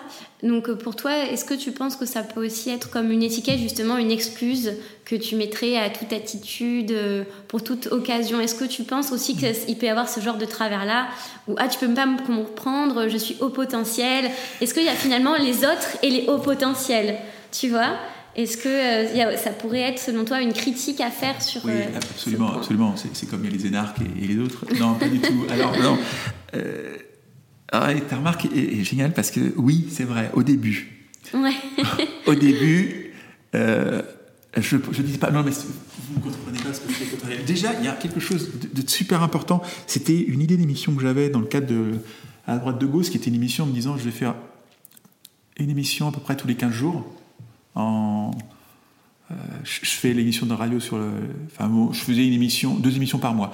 donc euh, pour toi, est-ce que tu penses que ça peut aussi être comme une étiquette, justement une excuse que tu mettrais à toute attitude, euh, pour toute occasion? Est-ce que tu penses aussi qu'il peut y avoir ce genre de travers-là, où ah tu peux pas me comprendre, je suis haut potentiel? Est-ce qu'il y a finalement les autres et les hauts potentiels? Tu vois? Est-ce que euh, ça pourrait être, selon toi, une critique à faire sur. Oui, absolument, absolument. C'est comme il y a les énarques et, les autres. Non, pas du tout. Alors, non. Ah, ta remarque est, géniale parce que oui, c'est vrai, au début. Ouais. au début, euh, je ne dis pas, non, mais vous ne comprenez pas ce que je fais. Déjà, il y a quelque chose de, super important. C'était une idée d'émission que j'avais dans le cadre de À droite de gauche, qui était une émission en me disant je vais faire une émission à peu près tous les 15 jours en euh, je fais l'émission de radio sur le. Enfin, je faisais une émission, deux émissions par mois.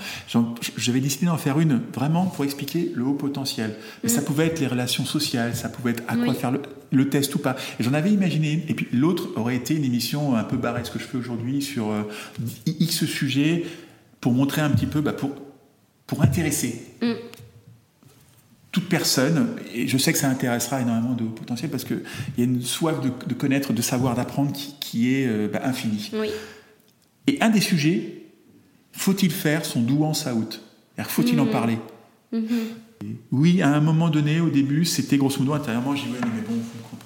J'avais décidé d'en faire une vraiment pour expliquer le haut potentiel. Mais ça mm. pouvait être les relations sociales, ça pouvait être à quoi faire le, test ou pas. Et j'en avais imaginé Et puis l'autre aurait été une émission un peu barrée, ce que je fais aujourd'hui, sur euh, X sujets, pour montrer un petit peu, bah, pour, pour intéresser. Mm toute personne, et je sais que ça intéressera énormément de potentiel parce qu'il y a une soif de, connaître, de savoir, d'apprendre qui, est euh, bah, infinie. Et un des sujets, faut-il faire son douance out Faut-il en mmh. parler? Mmh. Oui, à un moment donné, au début, c'était grosso modo intérieurement, j'ai dit ouais, mais bon,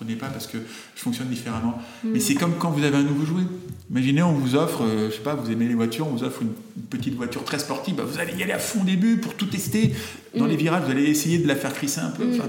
comprenez pas parce que je fonctionne différemment. Mais mm. c'est comme quand vous avez un nouveau jouet. Imaginez, on vous offre, euh, je sais pas, vous aimez les voitures, on vous offre une, petite voiture très sportive, bah, vous allez y aller à fond au début pour tout tester. Dans les mm. virages, vous allez essayer de la faire crisser un peu. Mm.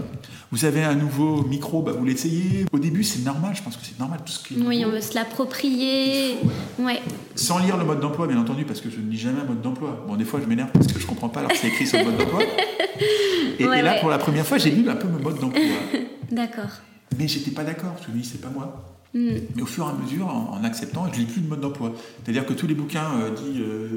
vous avez un nouveau micro, bah, vous l'essayez. Au début, c'est normal, je pense que c'est normal tout ce qui Oui, on veut se l'approprier. Ouais. Sans lire le mode d'emploi, bien entendu, parce que je ne lis jamais un mode d'emploi. Bon, des fois, je m'énerve parce que je comprends pas alors que c'est écrit sur le mode d'emploi. Et, là, pour la première fois, j'ai lu un peu mon mode d'emploi. d'accord. Mais j'étais pas d'accord, je me dis, c'est pas moi. Hmm. Mais au fur et à mesure, en, acceptant, je lis plus de mode d'emploi. C'est-à-dire que tous les bouquins euh, dits euh,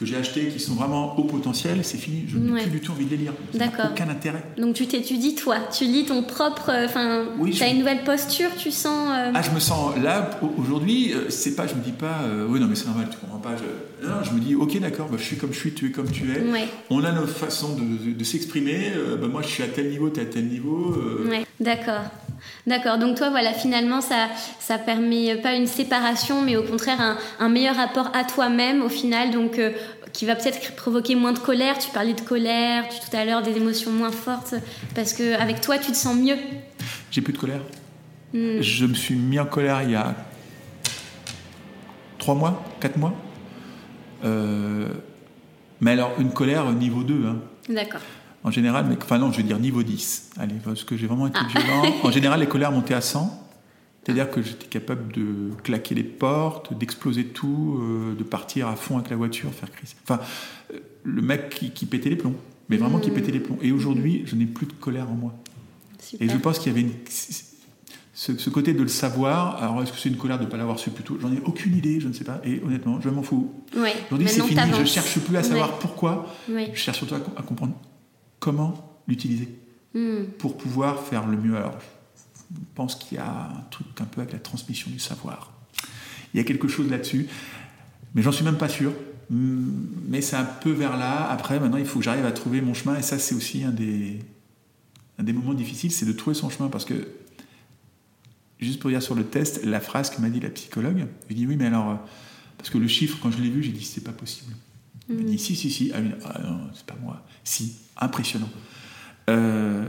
que j'ai achetés qui sont vraiment haut potentiel, c'est fini. Je n'ai plus du tout envie de les lire. D'accord. Aucun intérêt. Donc tu t'étudies toi, tu lis ton propre. Euh, enfin, tu as une nouvelle posture, tu sens. Euh, ah, je me sens là aujourd'hui. C'est pas, je me dis pas, oui non mais c'est normal, tu comprends pas. Je, non, je me dis, ok d'accord, bah, je suis comme je suis, tu es comme tu es. On a nos façons de, s'exprimer. Bah, moi je suis à tel niveau, tu es à tel niveau. Ouais, d'accord. D'accord, donc toi, voilà, finalement, ça ça permet pas une séparation, mais au contraire un, un meilleur rapport à toi-même au final, donc euh, qui va peut-être provoquer moins de colère. Tu parlais de colère tout à l'heure, des émotions moins fortes, parce que avec toi, tu te sens mieux. J'ai plus de colère. Hmm. Je me suis mis en colère il y a trois mois, quatre mois. Euh, mais alors, une colère niveau 2. Hein. D'accord. En général, mais, enfin non, je vais dire niveau 10. Allez, parce que j'ai vraiment été ah. violent. En général, les colères montaient à 100. C'est-à-dire que j'étais capable de claquer les portes, d'exploser tout, euh, de partir à fond avec la voiture, faire crise. Enfin, euh, le mec qui, pétait les plombs, mais vraiment qui mmh. pétait les plombs. Et aujourd'hui, je n'ai plus de colère en moi. Et je pense qu'il y avait une, ce, côté de le savoir. Alors, est-ce que c'est une colère de ne pas l'avoir su plus tôt? J'en ai aucune idée, je ne sais pas. Et honnêtement, je m'en fous. Aujourd'hui, c'est fini. Je ne cherche plus à savoir pourquoi. Je cherche surtout à comprendre comment l'utiliser hmm. pour pouvoir faire le mieux. Alors, je pense qu'il y a un truc un peu avec la transmission du savoir. Il y a quelque chose là-dessus, mais j'en suis même pas sûr. Hmm, mais c'est un peu vers là. Après, maintenant, il faut que j'arrive à trouver mon chemin. Et ça, c'est aussi un des, un des moments difficiles, c'est de trouver son chemin. Parce que, juste pour dire sur le test, la phrase que m'a dit la psychologue, elle dit oui, mais alors, parce que le chiffre, quand je l'ai vu, j'ai dit c'est pas possible. Elle m'a dit si, si, si. Ah, ah non, c'est pas moi. Si impressionnant. Euh,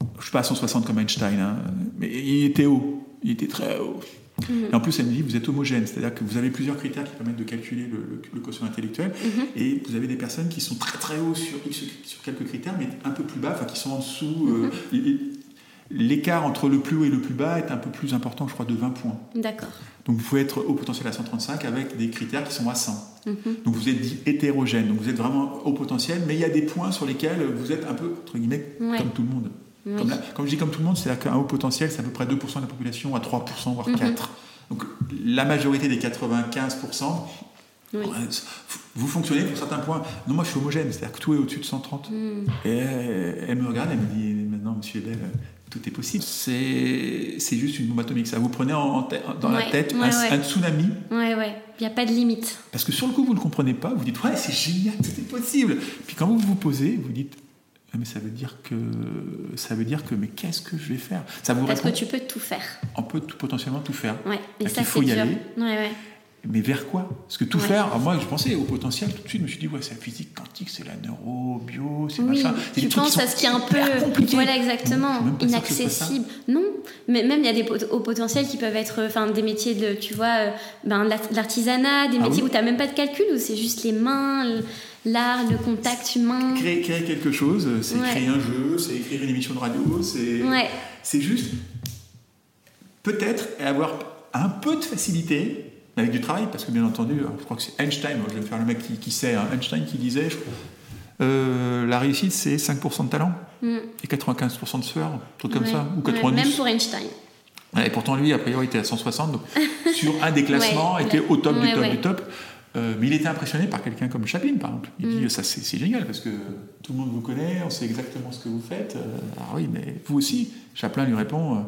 je ne suis pas à 160 comme Einstein, hein, mais il était haut, il était très haut. Mhm. Et en plus, elle me dit, vous êtes homogène, c'est-à-dire que vous avez plusieurs critères qui permettent de calculer le, quotient intellectuel, mhm. et vous avez des personnes qui sont très très hauts sur, sur quelques critères, mais un peu plus bas, enfin qui sont en dessous. Euh, mhm. L'écart entre le plus haut et le plus bas est un peu plus important, je crois, de 20 points. D'accord. Donc vous pouvez être au potentiel à 135 avec des critères qui sont à 100. Mhm. Donc vous êtes dit hétérogène, donc vous êtes vraiment au potentiel, mais il y a des points sur lesquels vous êtes un peu, entre guillemets, comme tout le monde. Comme, je dis comme tout le monde, c'est-à-dire qu'un haut potentiel, c'est à peu près 2% de la population à 3%, voire 4%. Mhm. Donc la majorité des 95%, vous fonctionnez pour certains points. Non, moi je suis homogène, c'est-à-dire que tout est au-dessus de 130. Mhm. Et elle, me regarde, elle me dit maintenant, monsieur Ebel, tout est possible. C'est, juste une bombe atomique. Ça vous prenez en, dans la tête un, tsunami. Ouais, ouais. Il n'y a pas de limite. Parce que sur le coup, vous ne comprenez pas. Vous dites, ouais, c'est génial, tout est possible. Puis quand vous vous posez, vous dites, mais ça veut dire que ça veut dire que mais qu'est-ce que je vais faire? Ça vous Parce que tu peux tout faire. On peut tout, potentiellement tout faire. Ouais. Et ça, il faut y dur. aller. Ouais, ouais mais vers quoi? Parce que tout faire, moi je pensais au potentiel, tout de suite je me suis dit, ouais, c'est la physique quantique, c'est la neuro, bio, c'est oui, machin. Tu penses à ce qui est un peu. Voilà, exactement, inaccessible. Non, mais même il y a des hauts potentiels qui peuvent être enfin, des métiers de, tu vois, euh, ben, l'artisanat, des ah métiers où tu n'as même pas de calcul, où c'est juste les mains, l'art, le contact humain. Créer, créer quelque chose, c'est créer un jeu, c'est écrire une émission de radio, c'est c'est juste peut-être avoir un peu de facilité avec du travail, parce que bien entendu, je crois que c'est Einstein, je vais me faire le mec qui, qui sait, hein, Einstein qui disait, euh, la réussite c'est 5% de talent mm. et 95% de sueur, un truc comme ça, ou 90. même pour Einstein. Et pourtant lui, a priori, était à 160, donc sur un des classements, était au top du top du top. Euh, mais il était impressionné par quelqu'un comme Chaplin, par exemple. Il dit mm. ça c'est génial parce que tout le monde vous connaît, on sait exactement ce que vous faites. ah oui, mais vous aussi. Chaplin lui répond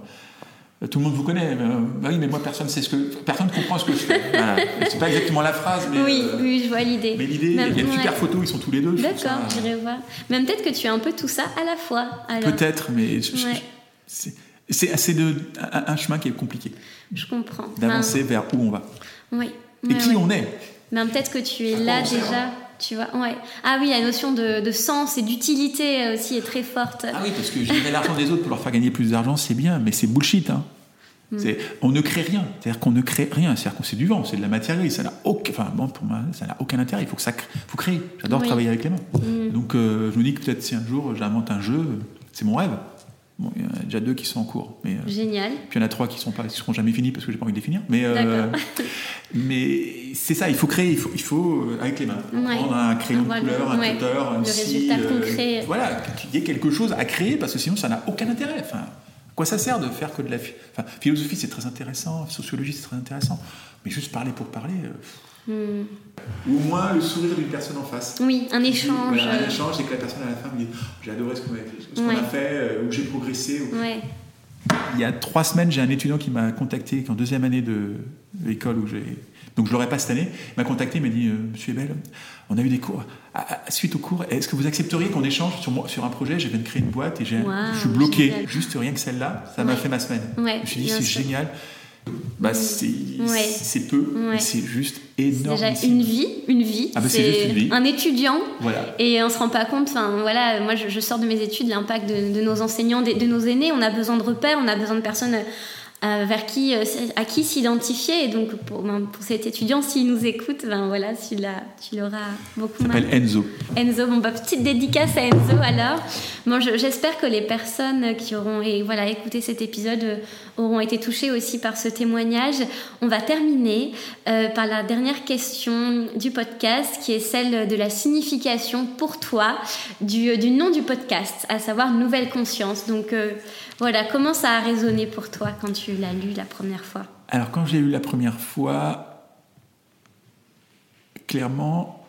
tout le monde vous connaît. Mais, euh, bah oui, mais moi, personne sait ce que, personne comprend ce que je fais. Voilà. C'est pas exactement la phrase, mais. Oui, euh, oui, je vois l'idée. Mais l'idée, il y a une super photo, ils sont tous les deux. D'accord, j'irai voir. Même peut-être que tu as un peu tout ça à la fois. Peut-être, mais c'est assez de un, chemin qui est compliqué. Je comprends. D'avancer vers où on va. Oui. Et qui on est. Mais peut-être que tu es là déjà. Tu vois, ouais. Ah oui, la notion de, sens et d'utilité euh, aussi est très forte. Ah oui, parce que générer l'argent des autres pour leur faire gagner plus d'argent, c'est bien, mais c'est bullshit. Hein. Mm. On ne crée rien, c'est-à-dire qu'on ne crée rien, c'est-à-dire qu'on c'est du vent, c'est de la matière ça n'a aucun, enfin bon, pour moi, ça n'a aucun intérêt. Il faut que ça, faut créer. J'adore travailler avec les mains. Mm. Donc euh, je me dis que peut-être si un jour j'invente un jeu, c'est mon rêve. Bon, il y en a déjà deux qui sont en cours. Mais, euh, Génial. Puis il y en a trois qui qui seront jamais finis parce que j'ai pas envie de les finir. Mais, euh, mais c'est ça, il faut créer, il faut, il faut euh, avec les mains. Prendre un crayon de couleur, un cutter, un résultat concret. Voilà, qu'il y ait quelque chose à créer parce que sinon ça n'a aucun intérêt. Enfin, quoi ça sert de faire que de la enfin, philosophie c'est très intéressant, sociologie c'est très intéressant, mais juste parler pour parler. Hmm. Ou au moins le sourire d'une personne en face. Oui, un échange. un échange et que la personne à la fin me dit J'ai adoré ce qu'on a, fait, euh, ou j'ai progressé. Il y a trois semaines, j'ai un étudiant qui m'a contacté, qui est en deuxième année de, l'école où j'ai. Donc je ne l'aurais pas cette année. Il m'a contacté, il m'a dit euh, Monsieur Ebel, on a eu des cours. suite au cours, est-ce que vous accepteriez qu'on échange sur, sur un projet? Je viens de créer une boîte et je suis bloqué. Juste rien que celle-là, ça m'a fait ma semaine. je me suis dit C'est génial bah, c'est peu, c'est juste énorme. C'est déjà une vie, une vie. Ah bah, c'est un étudiant. Et on se rend pas compte. Enfin voilà, moi je, sors de mes études, l'impact de, nos enseignants, de, de, nos aînés. On a besoin de repères, on a besoin de personnes euh, vers qui, euh, à qui s'identifier. Et donc, pour, ben, pour cet étudiant, s'il nous écoute, ben voilà, tu l'auras beaucoup. Il s'appelle Enzo. Enzo, bon, bah, petite dédicace à Enzo alors. Bon, j'espère que les personnes qui auront et, voilà, écouté cet épisode euh, auront été touchées aussi par ce témoignage. On va terminer par la dernière question du podcast, qui est celle de la signification pour toi du, du nom du podcast, à savoir Nouvelle Conscience. Donc, voilà, comment ça a résonné pour toi quand tu l'as lu la première fois? Alors quand j'ai lu la première fois, clairement,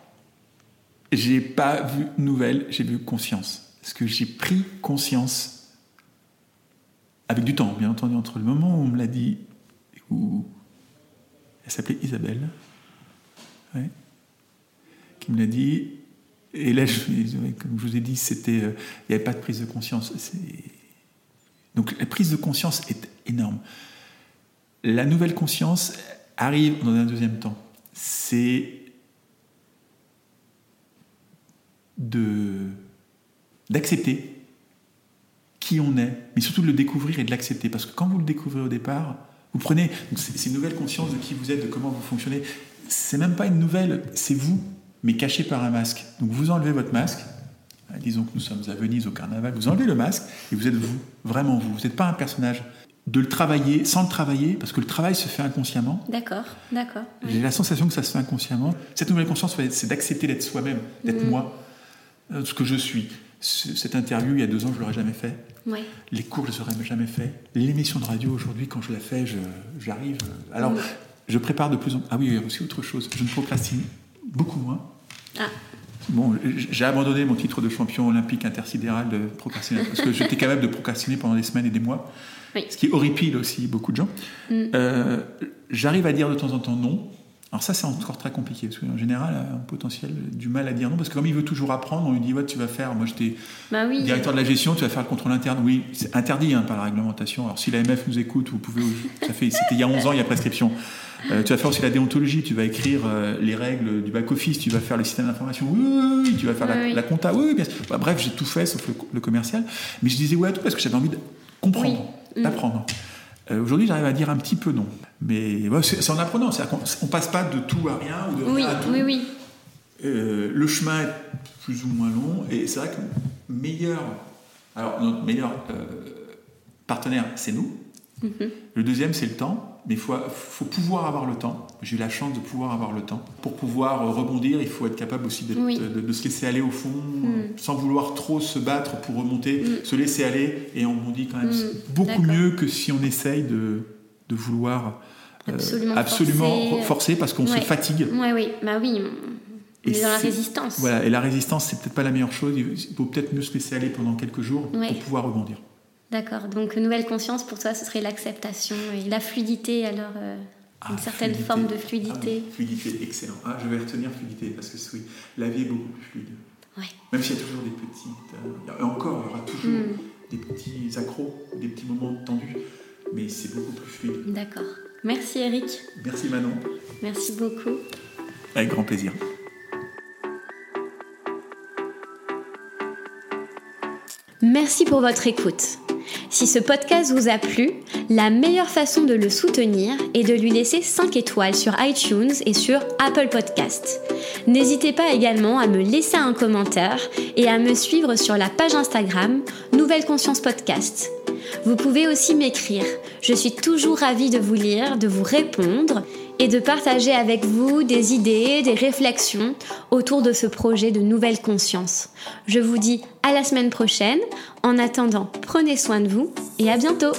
j'ai pas vu nouvelle, j'ai vu conscience. Parce que j'ai pris conscience avec du temps, bien entendu, entre le moment où on me l'a dit, où elle s'appelait Isabelle, qui me l'a dit, et là, comme je vous ai dit, c'était, il n'y avait pas de prise de conscience. Donc la prise de conscience est énorme. La nouvelle conscience arrive dans un deuxième temps. C'est d'accepter qui on est, mais surtout de le découvrir et de l'accepter. Parce que quand vous le découvrez au départ, vous prenez c'est une nouvelle conscience de qui vous êtes, de comment vous fonctionnez. C'est même pas une nouvelle, c'est vous, mais caché par un masque. Donc vous enlevez votre masque, disons que nous sommes à Venise au carnaval, vous enlevez le masque et vous êtes vous, vraiment vous. Vous n'êtes pas un personnage. De le travailler sans le travailler, parce que le travail se fait inconsciemment. D'accord, d'accord. J'ai la sensation que ça se fait inconsciemment. Cette nouvelle conscience, c'est d'accepter d'être soi-même, d'être mm. moi, euh, ce que je suis. Cette interview, il y a deux ans, je ne l'aurais jamais fait. Les cours, je ne les aurais jamais fait. L'émission de radio, aujourd'hui, quand je la fais, j'arrive. Alors, je prépare de plus en plus. Ah oui, il y a aussi autre chose. Je ne procrastine beaucoup moins. Ah. Bon, j'ai abandonné mon titre de champion olympique intersidéral de procrastiner parce que j'étais capable de procrastiner pendant des semaines et des mois, ce qui horripile aussi beaucoup de gens. Mm. Euh, j'arrive à dire de temps en temps non. Alors ça, c'est encore très compliqué parce qu'en général, un potentiel du mal à dire non parce que comme il veut toujours apprendre, on lui dit ouais, tu vas faire. Moi, j'étais bah directeur de la gestion, tu vas faire le contrôle interne. Oui, c'est interdit hein, par la réglementation. Alors si l'AMF nous écoute, vous pouvez. Ça fait, c'était il y a 11 ans, il y a prescription. Euh, tu vas faire aussi la déontologie, tu vas écrire euh, les règles du back-office, tu vas faire le système d'information, oui, tu vas faire la, compta, oui, bien sûr. Bah, bref, j'ai tout fait sauf le, commercial. Mais je disais oui à tout parce que j'avais envie de comprendre, mm. d'apprendre. Euh, aujourd'hui, j'arrive à dire un petit peu non. Mais c'est en apprenant, on, ne passe pas de tout à rien ou de oui, à tout. Oui, oui. le chemin est plus ou moins long et c'est vrai que meilleur, alors notre meilleur partenaire, c'est nous. Mm-hmm. Le deuxième, c'est le temps. Mais il faut, faut, pouvoir avoir le temps. J'ai eu la chance de pouvoir avoir le temps. Pour pouvoir rebondir, il faut être capable aussi de, de, se laisser aller au fond, mm. sans vouloir trop se battre pour remonter, mm. se laisser aller, et on rebondit quand même mm. beaucoup mieux que si on essaye de, de vouloir euh, absolument, forcer. parce qu'on se fatigue. Oui, oui, bah oui. On est dans la résistance. Voilà, et la résistance, c'est peut-être pas la meilleure chose. Il faut peut-être mieux se laisser aller pendant quelques jours pour pouvoir rebondir. D'accord. Donc, nouvelle conscience, pour toi, ce serait l'acceptation et la fluidité, alors euh, ah, une certaine forme de fluidité. Ah, fluidité, excellent. Ah, je vais retenir fluidité parce que oui, la vie est beaucoup plus fluide. Même s'il y a toujours des petites. Euh, encore, il y aura toujours hmm. des petits accros, des petits moments tendus, mais c'est beaucoup plus fluide. D'accord. Merci Eric. Merci Manon. Merci beaucoup. Avec grand plaisir. Merci pour votre écoute. Si ce podcast vous a plu, la meilleure façon de le soutenir est de lui laisser 5 étoiles sur iTunes et sur Apple Podcast. N'hésitez pas également à me laisser un commentaire et à me suivre sur la page Instagram Nouvelle Conscience Podcast. Vous pouvez aussi m'écrire. Je suis toujours ravie de vous lire, de vous répondre et de partager avec vous des idées, des réflexions autour de ce projet de nouvelle conscience. Je vous dis à la semaine prochaine. En attendant, prenez soin de vous et à bientôt